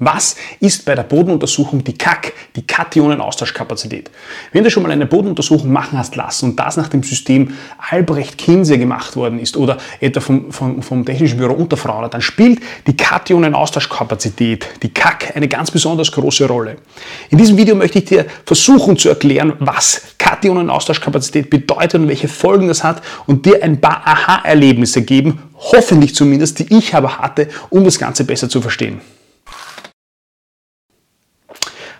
Was ist bei der Bodenuntersuchung die KAK, die Kationenaustauschkapazität? Wenn du schon mal eine Bodenuntersuchung machen hast lassen und das nach dem System Albrecht-Kinse gemacht worden ist oder etwa vom, vom, vom Technischen Büro Unterfrauen, dann spielt die Kationenaustauschkapazität, die KAK, eine ganz besonders große Rolle. In diesem Video möchte ich dir versuchen zu erklären, was Kationenaustauschkapazität bedeutet und welche Folgen das hat und dir ein paar Aha-Erlebnisse geben, hoffentlich zumindest, die ich aber hatte, um das Ganze besser zu verstehen.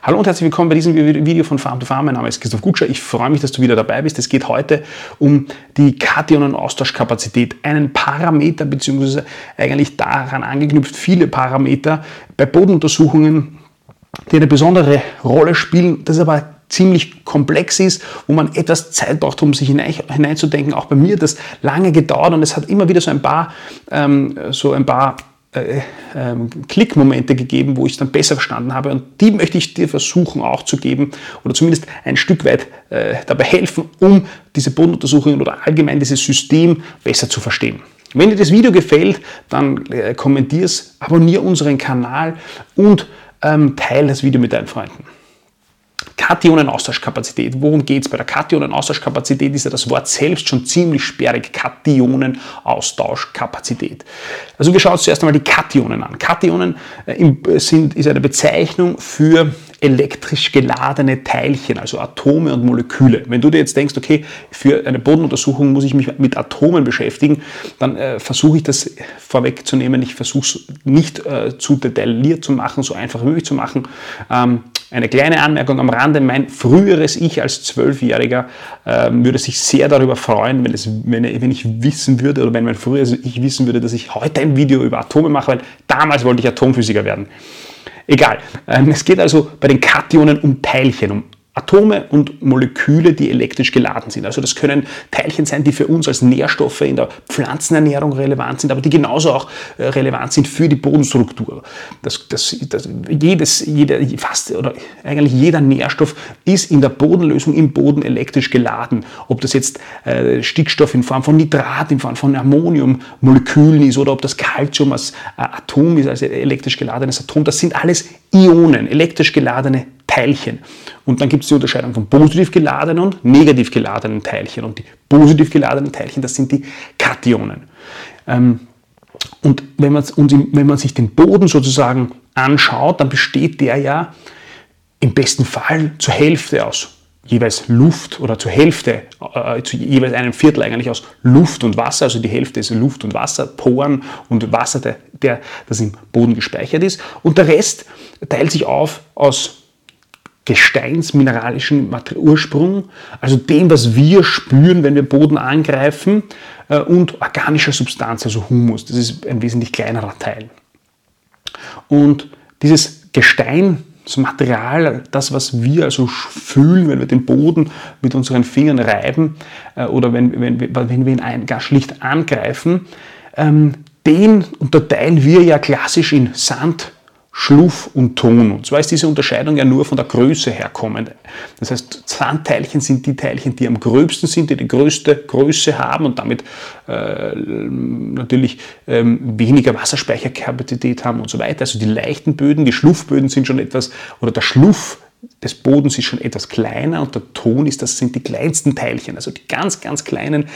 Hallo und herzlich willkommen bei diesem Video von Farm to Farm. Mein Name ist Christoph Gutscher. Ich freue mich, dass du wieder dabei bist. Es geht heute um die Kationenaustauschkapazität, einen Parameter beziehungsweise eigentlich daran angeknüpft viele Parameter bei Bodenuntersuchungen, die eine besondere Rolle spielen, das aber ziemlich komplex ist, wo man etwas Zeit braucht, um sich hinein, hineinzudenken. Auch bei mir hat das lange gedauert und es hat immer wieder so ein paar, ähm, so ein paar äh, ähm, Klickmomente gegeben, wo ich es dann besser verstanden habe. Und die möchte ich dir versuchen auch zu geben oder zumindest ein Stück weit äh, dabei helfen, um diese Bodenuntersuchungen oder allgemein dieses System besser zu verstehen. Wenn dir das Video gefällt, dann äh, kommentier es, abonniere unseren Kanal und ähm, teile das Video mit deinen Freunden. Kationenaustauschkapazität. Worum geht es? Bei der Kationenaustauschkapazität ist ja das Wort selbst schon ziemlich sperrig. Kationenaustauschkapazität. Also wir schauen uns zuerst einmal die Kationen an. Kationen äh, sind, ist eine Bezeichnung für elektrisch geladene Teilchen, also Atome und Moleküle. Wenn du dir jetzt denkst, okay, für eine Bodenuntersuchung muss ich mich mit Atomen beschäftigen, dann äh, versuche ich das vorwegzunehmen. Ich versuche es nicht äh, zu detailliert zu machen, so einfach wie möglich zu machen. Ähm, eine kleine Anmerkung am Rande, mein früheres Ich als Zwölfjähriger äh, würde sich sehr darüber freuen, wenn, es, wenn, wenn, ich wissen würde, oder wenn mein früheres Ich wissen würde, dass ich heute ein Video über Atome mache, weil damals wollte ich Atomphysiker werden. Egal. Ähm, es geht also bei den Kationen um Teilchen, um Atome und Moleküle, die elektrisch geladen sind. Also das können Teilchen sein, die für uns als Nährstoffe in der Pflanzenernährung relevant sind, aber die genauso auch äh, relevant sind für die Bodenstruktur. Das, das, das, jedes, jeder, fast oder eigentlich jeder Nährstoff ist in der Bodenlösung im Boden elektrisch geladen. Ob das jetzt äh, Stickstoff in Form von Nitrat, in Form von Ammoniummolekülen ist oder ob das Calcium als äh, Atom ist, als elektrisch geladenes Atom, das sind alles Ionen, elektrisch geladene Teilchen. Und dann gibt es die Unterscheidung von positiv geladenen und negativ geladenen Teilchen. Und die positiv geladenen Teilchen, das sind die Kationen. Ähm, und wenn man, wenn man sich den Boden sozusagen anschaut, dann besteht der ja im besten Fall zur Hälfte aus jeweils Luft oder zur Hälfte, äh, zu jeweils einem Viertel eigentlich aus Luft und Wasser, also die Hälfte ist Luft und Wasser, Poren und Wasser, der, der das im Boden gespeichert ist. Und der Rest teilt sich auf aus gesteinsmineralischen Ursprung, also dem, was wir spüren, wenn wir Boden angreifen, äh, und organischer Substanz, also Humus. Das ist ein wesentlich kleinerer Teil. Und dieses Gestein, das Material, das, was wir also fühlen, wenn wir den Boden mit unseren Fingern reiben äh, oder wenn, wenn, wenn wir ihn ein, gar schlicht angreifen, ähm, den unterteilen wir ja klassisch in Sand, Schluff und Ton. Und zwar ist diese Unterscheidung ja nur von der Größe herkommend. Das heißt, Sandteilchen sind die Teilchen, die am gröbsten sind, die die größte Größe haben und damit äh, natürlich ähm, weniger Wasserspeicherkapazität haben und so weiter. Also die leichten Böden, die Schluffböden sind schon etwas, oder der Schluff des Bodens ist schon etwas kleiner und der Ton ist, das sind die kleinsten Teilchen, also die ganz, ganz kleinen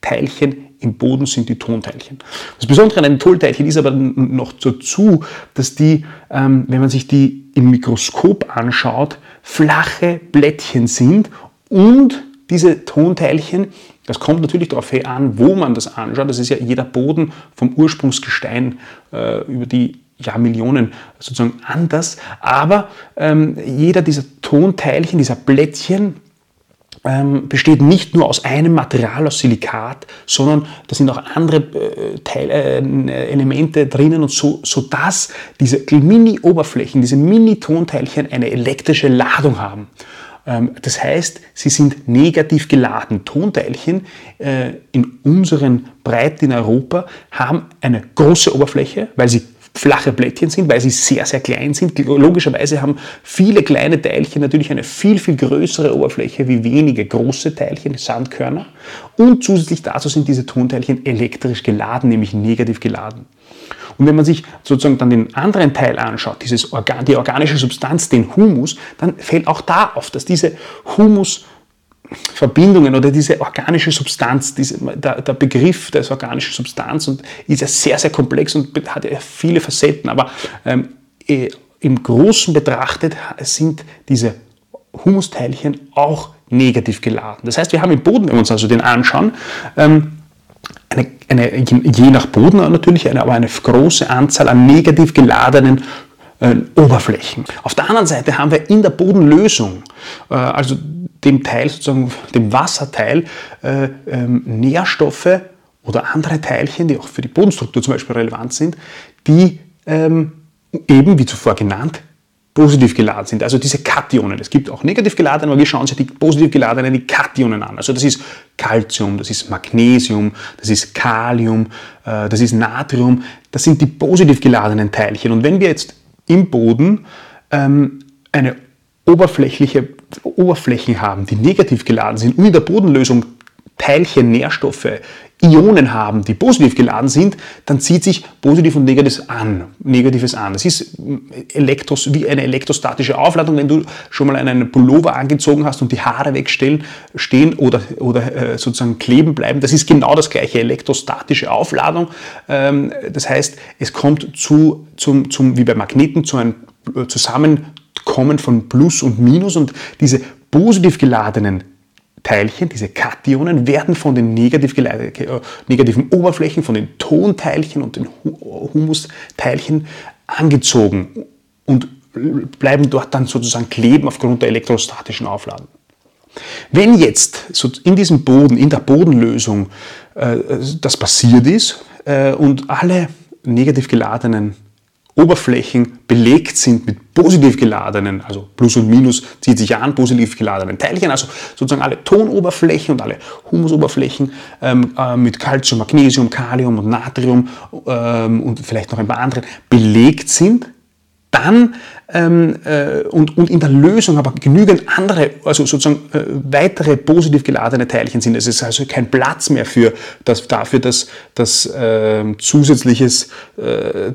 Teilchen im Boden sind die Tonteilchen. Das Besondere an den Tonteilchen ist aber noch dazu, dass die, ähm, wenn man sich die im Mikroskop anschaut, flache Blättchen sind und diese Tonteilchen, das kommt natürlich darauf an, wo man das anschaut. Das ist ja jeder Boden vom Ursprungsgestein äh, über die Jahrmillionen sozusagen anders. Aber ähm, jeder dieser Tonteilchen, dieser Blättchen, ähm, besteht nicht nur aus einem Material, aus Silikat, sondern da sind auch andere äh, Teile, äh, Elemente drinnen und so, so dass diese Mini-Oberflächen, diese Mini-Tonteilchen eine elektrische Ladung haben. Ähm, das heißt, sie sind negativ geladen. Tonteilchen äh, in unseren Breiten in Europa haben eine große Oberfläche, weil sie flache Blättchen sind, weil sie sehr, sehr klein sind. Logischerweise haben viele kleine Teilchen natürlich eine viel, viel größere Oberfläche wie wenige große Teilchen, Sandkörner. Und zusätzlich dazu sind diese Tonteilchen elektrisch geladen, nämlich negativ geladen. Und wenn man sich sozusagen dann den anderen Teil anschaut, dieses Organ, die organische Substanz, den Humus, dann fällt auch da auf, dass diese Humus Verbindungen oder diese organische Substanz, diese, der, der, Begriff der organischen Substanz und ist ja sehr, sehr komplex und hat ja viele Facetten, aber ähm, äh, im Großen betrachtet sind diese Humusteilchen auch negativ geladen. Das heißt, wir haben im Boden, wenn wir uns also den anschauen, ähm, eine, eine, je nach Boden natürlich, eine, aber eine große Anzahl an negativ geladenen äh, Oberflächen. Auf der anderen Seite haben wir in der Bodenlösung, äh, also dem Teil, sozusagen dem Wasserteil, äh, ähm, Nährstoffe oder andere Teilchen, die auch für die Bodenstruktur zum Beispiel relevant sind, die ähm, eben, wie zuvor genannt, positiv geladen sind. Also diese Kationen. Es gibt auch negativ geladene, aber wir schauen uns die positiv geladenen, die Kationen an. Also das ist Calcium, das ist Magnesium, das ist Kalium, äh, das ist Natrium. Das sind die positiv geladenen Teilchen. Und wenn wir jetzt im Boden ähm, eine oberflächliche Oberflächen haben, die negativ geladen sind und in der Bodenlösung Teilchen, Nährstoffe, Ionen haben, die positiv geladen sind, dann zieht sich positiv und negatives an. Negatives an. Das ist Elektros, wie eine elektrostatische Aufladung, wenn du schon mal einen Pullover angezogen hast und die Haare wegstehen stehen oder, oder äh, sozusagen kleben bleiben. Das ist genau das gleiche, elektrostatische Aufladung. Ähm, das heißt, es kommt zu, zum, zum, wie bei Magneten zu einem Zusammen kommen von Plus und Minus und diese positiv geladenen Teilchen, diese Kationen, werden von den negativ äh, negativen Oberflächen, von den Tonteilchen und den Humusteilchen angezogen und bleiben dort dann sozusagen kleben aufgrund der elektrostatischen Aufladung. Wenn jetzt in diesem Boden, in der Bodenlösung äh, das passiert ist äh, und alle negativ geladenen Oberflächen belegt sind mit positiv geladenen, also Plus und Minus zieht sich an, positiv geladenen Teilchen, also sozusagen alle Tonoberflächen und alle Humusoberflächen ähm, äh, mit Calcium, Magnesium, Kalium und Natrium ähm, und vielleicht noch ein paar andere belegt sind, dann ähm, äh, und, und in der Lösung aber genügend andere, also sozusagen äh, weitere positiv geladene Teilchen sind. Es ist also kein Platz mehr für das, dafür, dass, dass äh, zusätzliches,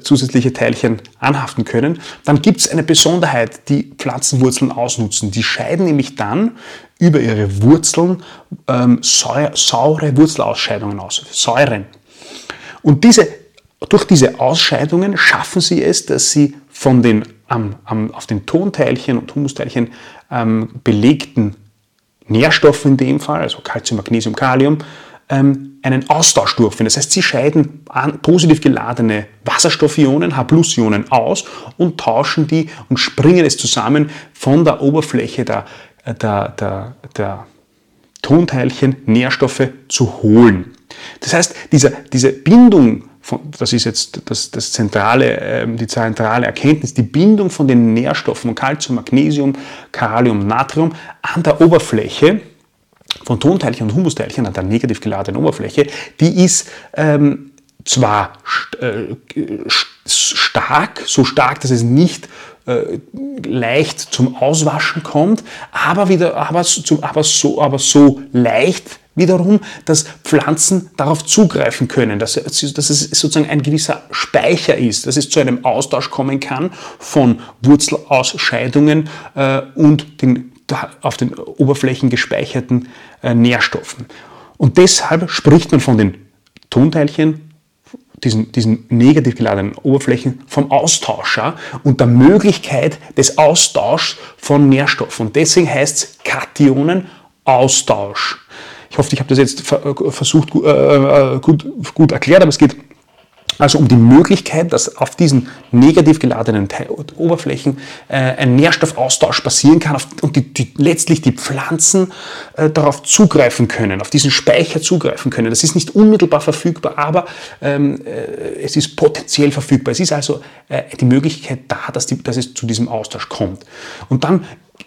zusätzliche Teilchen anhaften können. Dann gibt es eine Besonderheit, die Pflanzenwurzeln ausnutzen. Die scheiden nämlich dann über ihre Wurzeln ähm, saure Wurzelausscheidungen aus, Säuren. Und diese durch diese Ausscheidungen schaffen sie es, dass sie von den am, am, auf den Tonteilchen und Humusteilchen ähm, belegten Nährstoffen in dem Fall, also Calcium, Magnesium, Kalium, ähm, einen Austausch durchführen. Das heißt, sie scheiden positiv geladene Wasserstoffionen, H-Plus-Ionen aus und tauschen die und springen es zusammen von der Oberfläche der, der, der, der Tonteilchen Nährstoffe zu holen. Das heißt, diese, diese Bindung das ist jetzt das, das zentrale, ähm, die zentrale Erkenntnis, die Bindung von den Nährstoffen Calcium, Magnesium, Kalium, Natrium an der Oberfläche von Tonteilchen und Humusteilchen, an der negativ geladenen Oberfläche, die ist ähm, zwar st äh, stark, so stark, dass es nicht äh, leicht zum Auswaschen kommt, aber, wieder, aber, aber, so, aber so leicht, wiederum, dass Pflanzen darauf zugreifen können, dass, dass es sozusagen ein gewisser Speicher ist, dass es zu einem Austausch kommen kann von Wurzelausscheidungen äh, und den auf den Oberflächen gespeicherten äh, Nährstoffen. Und deshalb spricht man von den Tonteilchen, diesen, diesen negativ geladenen Oberflächen vom Austauscher und der Möglichkeit des Austauschs von Nährstoffen. Und deswegen heißt es Kationenaustausch. Ich hoffe, ich habe das jetzt äh, versucht äh, äh, gut, gut erklärt, aber es geht also um die Möglichkeit, dass auf diesen negativ geladenen Oberflächen ein Nährstoffaustausch passieren kann und die, die, letztlich die Pflanzen darauf zugreifen können, auf diesen Speicher zugreifen können. Das ist nicht unmittelbar verfügbar, aber ähm, äh, es ist potenziell verfügbar. Es ist also die Möglichkeit da, dass, die, dass es zu diesem Austausch kommt. Und dann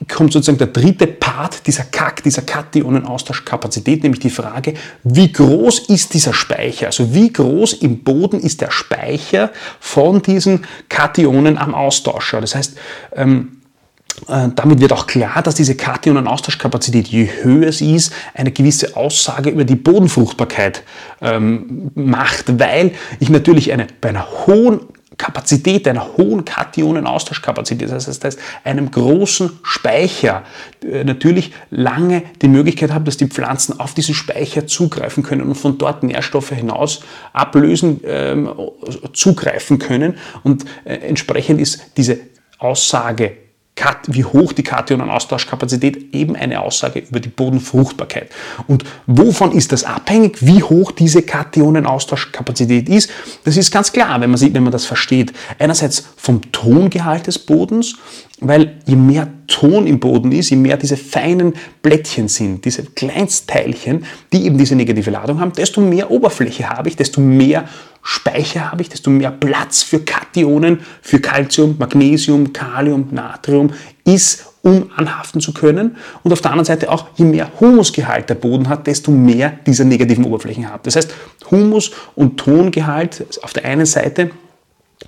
kommt sozusagen der dritte Part dieser Kack, dieser Kationenaustauschkapazität, nämlich die Frage, wie groß ist dieser Speicher? Also wie groß im Boden ist der Speicher von diesen Kationen am Austauscher? Das heißt, ähm, äh, damit wird auch klar, dass diese Kationenaustauschkapazität, je höher sie ist, eine gewisse Aussage über die Bodenfruchtbarkeit ähm, macht, weil ich natürlich eine, bei einer hohen Kapazität, einer hohen Kationenaustauschkapazität, das heißt, das heißt einem großen Speicher, äh, natürlich lange die Möglichkeit habe, dass die Pflanzen auf diesen Speicher zugreifen können und von dort Nährstoffe hinaus ablösen, ähm, zugreifen können. Und äh, entsprechend ist diese Aussage wie hoch die Kationenaustauschkapazität eben eine Aussage über die Bodenfruchtbarkeit. Und wovon ist das abhängig, wie hoch diese Kationenaustauschkapazität ist? Das ist ganz klar, wenn man, sieht, wenn man das versteht. Einerseits vom Tongehalt des Bodens, weil je mehr Ton im Boden ist, je mehr diese feinen Blättchen sind, diese Kleinstteilchen, die eben diese negative Ladung haben, desto mehr Oberfläche habe ich, desto mehr Speicher habe ich, desto mehr Platz für Kationen, für Calcium, Magnesium, Kalium, Natrium ist, um anhaften zu können. Und auf der anderen Seite auch, je mehr Humusgehalt der Boden hat, desto mehr dieser negativen Oberflächen hat. Das heißt, Humus und Tongehalt auf der einen Seite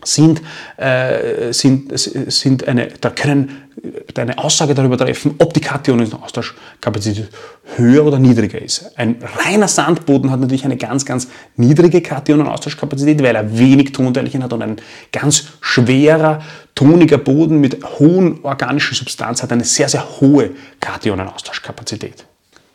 sind, äh, sind, sind eine, da können eine Aussage darüber treffen, ob die Kationenaustauschkapazität höher oder niedriger ist. Ein reiner Sandboden hat natürlich eine ganz, ganz niedrige Kationenaustauschkapazität, weil er wenig Tonteilchen hat und ein ganz schwerer, toniger Boden mit hohen organischen Substanz hat eine sehr, sehr hohe Kationenaustauschkapazität.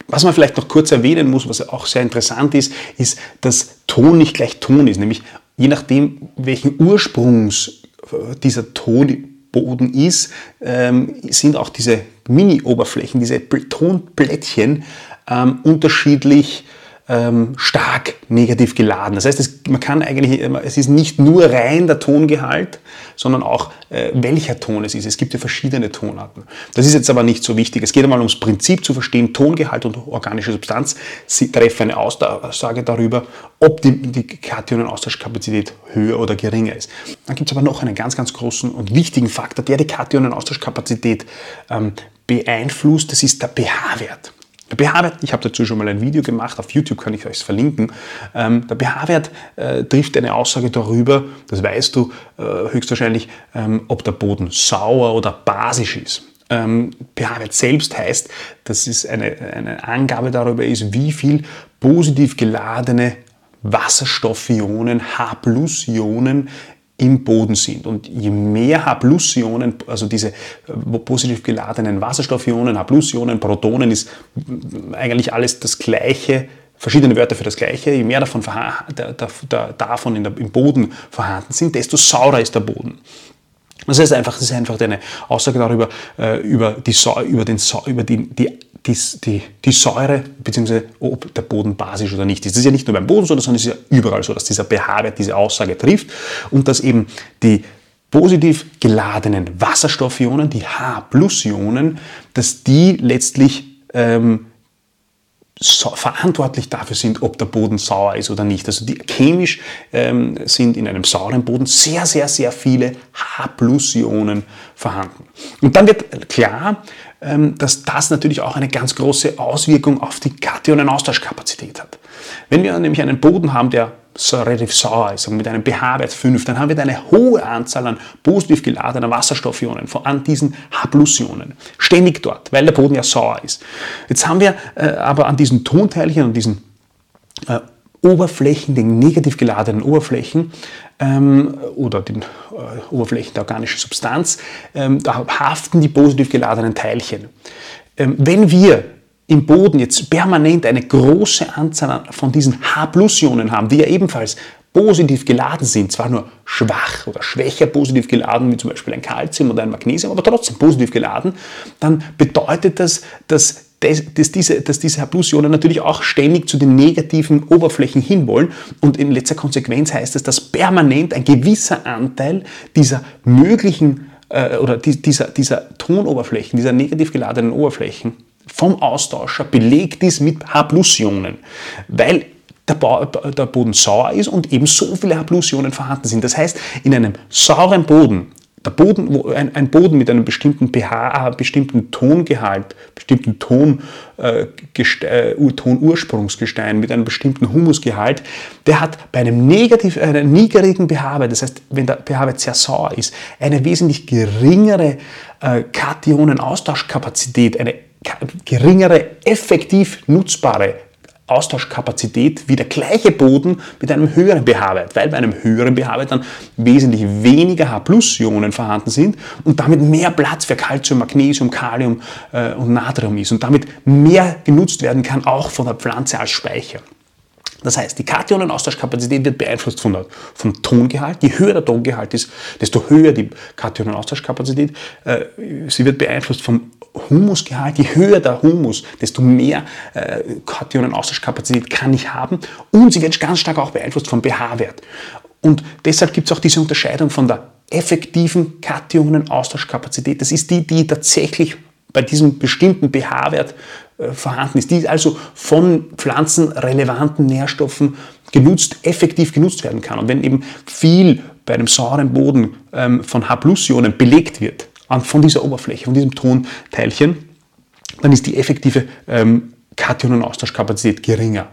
Was man vielleicht noch kurz erwähnen muss, was auch sehr interessant ist, ist, dass Ton nicht gleich Ton ist. Nämlich je nachdem, welchen Ursprungs äh, dieser Tonboden ist, ähm, sind auch diese Mini-Oberflächen, diese Tonplättchen ähm, unterschiedlich ähm, stark negativ geladen. Das heißt, es, man kann eigentlich, es ist nicht nur rein der Tongehalt, sondern auch äh, welcher Ton es ist. Es gibt ja verschiedene Tonarten. Das ist jetzt aber nicht so wichtig. Es geht einmal ums Prinzip zu verstehen, Tongehalt und organische Substanz. Sie treffen eine Aussage darüber, ob die, die Kationenaustauschkapazität höher oder geringer ist. Dann gibt es aber noch einen ganz, ganz großen und wichtigen Faktor, der die Kationenaustauschkapazität ähm, beeinflusst. Das ist der pH-Wert. PH-Wert, ich habe dazu schon mal ein Video gemacht, auf YouTube kann ich euch verlinken. Ähm, der pH-Wert äh, trifft eine Aussage darüber, das weißt du äh, höchstwahrscheinlich, ähm, ob der Boden sauer oder basisch ist. Ähm, pH-Wert selbst heißt, dass es eine, eine Angabe darüber ist, wie viel positiv geladene Wasserstoffionen, H-Ionen im Boden sind. Und je mehr H-Ionen, also diese äh, positiv geladenen Wasserstoffionen, H-Ionen, Protonen, ist eigentlich alles das Gleiche, verschiedene Wörter für das Gleiche. Je mehr davon, davon der, im Boden vorhanden sind, desto saurer ist der Boden. Das heißt einfach, das ist einfach eine Aussage darüber, äh, über, die, über, den, über die, die die, die, die Säure bzw. ob der Boden basisch oder nicht ist. Das ist ja nicht nur beim Boden so, sondern es ist ja überall so, dass dieser pH-Wert diese Aussage trifft und dass eben die positiv geladenen Wasserstoffionen, die H-Plus-Ionen, dass die letztlich ähm, so verantwortlich dafür sind, ob der Boden sauer ist oder nicht. Also die, chemisch ähm, sind in einem sauren Boden sehr, sehr, sehr viele H-Ionen vorhanden. Und dann wird klar, ähm, dass das natürlich auch eine ganz große Auswirkung auf die Kationenaustauschkapazität hat. Wenn wir nämlich einen Boden haben, der so relativ sauer ist mit einem pH-Wert 5, dann haben wir eine hohe Anzahl an positiv geladener Wasserstoffionen, an diesen H-Ionen, ständig dort, weil der Boden ja sauer ist. Jetzt haben wir äh, aber an diesen Tonteilchen und diesen äh, Oberflächen, den negativ geladenen Oberflächen ähm, oder den äh, Oberflächen der organischen Substanz, ähm, da haften die positiv geladenen Teilchen. Ähm, wenn wir im Boden jetzt permanent eine große Anzahl von diesen H-Ionen haben, die ja ebenfalls positiv geladen sind, zwar nur schwach oder schwächer positiv geladen, wie zum Beispiel ein Calcium oder ein Magnesium, aber trotzdem positiv geladen, dann bedeutet das, dass dass diese, dass diese H-Ionen natürlich auch ständig zu den negativen Oberflächen hinwollen. Und in letzter Konsequenz heißt es, dass permanent ein gewisser Anteil dieser möglichen äh, oder dieser, dieser Tonoberflächen, dieser negativ geladenen Oberflächen vom Austauscher belegt ist mit H-Ionen, weil der, Boden sauer ist und eben so viele H-Ionen vorhanden sind. Das heißt, in einem sauren Boden der Boden, wo ein, ein, Boden mit einem bestimmten pH, äh, bestimmten Tongehalt, bestimmten Ton, äh, äh, Tonursprungsgestein, mit einem bestimmten Humusgehalt, der hat bei einem negativ, einer niedrigen pH-Wert, das heißt, wenn der pH-Wert sehr sauer ist, eine wesentlich geringere äh, Kationenaustauschkapazität, eine geringere, effektiv nutzbare Austauschkapazität wie der gleiche Boden mit einem höheren pH-Wert, weil bei einem höheren pH-Wert dann wesentlich weniger H-Ionen vorhanden sind und damit mehr Platz für Calcium, Magnesium, Kalium äh, und Natrium ist und damit mehr genutzt werden kann, auch von der Pflanze als Speicher. Das heißt, die Kationenaustauschkapazität wird beeinflusst von der, vom Tongehalt. Je höher der Tongehalt ist, desto höher die Kationenaustauschkapazität. Äh, sie wird beeinflusst vom Humusgehalt. Je höher der Humus, desto mehr äh, Kationenaustauschkapazität kann ich haben. Und sie wird ganz stark auch beeinflusst vom pH-Wert. Und deshalb gibt es auch diese Unterscheidung von der effektiven Kationenaustauschkapazität. Das ist die, die tatsächlich bei diesem bestimmten pH-Wert äh, vorhanden ist, die also von pflanzenrelevanten Nährstoffen genutzt, effektiv genutzt werden kann. Und wenn eben viel bei einem sauren Boden ähm, von H-Ionen belegt wird, von dieser Oberfläche, von diesem Tonteilchen, dann ist die effektive ähm, Kationenaustauschkapazität geringer.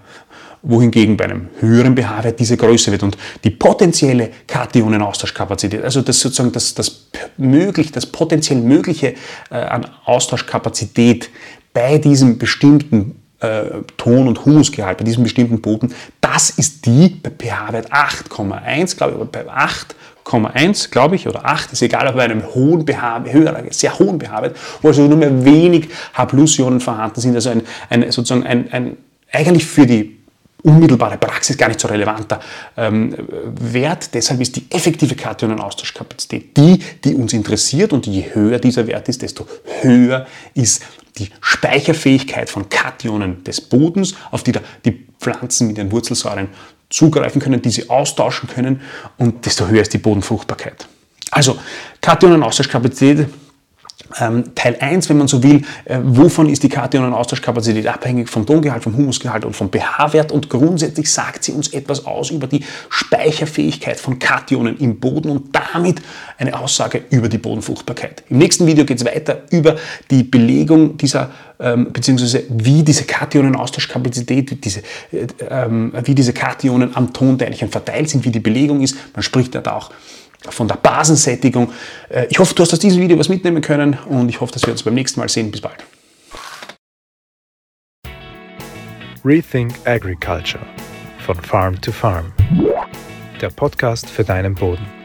Wohingegen bei einem höheren pH-Wert diese größer wird und die potenzielle Kationenaustauschkapazität, also das sozusagen das, das möglich, das potenziell mögliche äh, an Austauschkapazität bei diesem bestimmten äh, Ton- und Humusgehalt, bei diesem bestimmten Boden, das ist die bei pH-Wert 8,1, glaube ich, oder bei 8,1, glaube ich, oder 8, ist egal, aber bei einem hohen pH, höheren, sehr hohen pH-Wert, wo also nur mehr wenig H-Ionen vorhanden sind, also ein, ein sozusagen ein, ein, eigentlich für die unmittelbare Praxis gar nicht so relevanter ähm, Wert. Deshalb ist die effektive Kationenaustauschkapazität die, die uns interessiert und je höher dieser Wert ist, desto höher ist die Speicherfähigkeit von Kationen des Bodens, auf die die Pflanzen mit ihren Wurzelsäuren zugreifen können, die sie austauschen können und desto höher ist die Bodenfruchtbarkeit. Also Kationenaustauschkapazität Teil 1, wenn man so will, äh, wovon ist die Kationenaustauschkapazität abhängig vom Tongehalt, vom Humusgehalt und vom pH-Wert und grundsätzlich sagt sie uns etwas aus über die Speicherfähigkeit von Kationen im Boden und damit eine Aussage über die Bodenfruchtbarkeit. Im nächsten Video geht es weiter über die Belegung dieser ähm, beziehungsweise wie diese Kationenaustauschkapazität, diese, äh, ähm, wie diese Kationen am Tonteilchen verteilt sind, wie die Belegung ist. Man spricht da auch von der Basensättigung. Äh, ich hoffe, du hast aus diesem Video was mitnehmen können und ich hoffe, dass wir uns beim nächsten Mal sehen. Bis bald. Rethink Agriculture von Farm to Farm. Der Podcast für deinen Boden.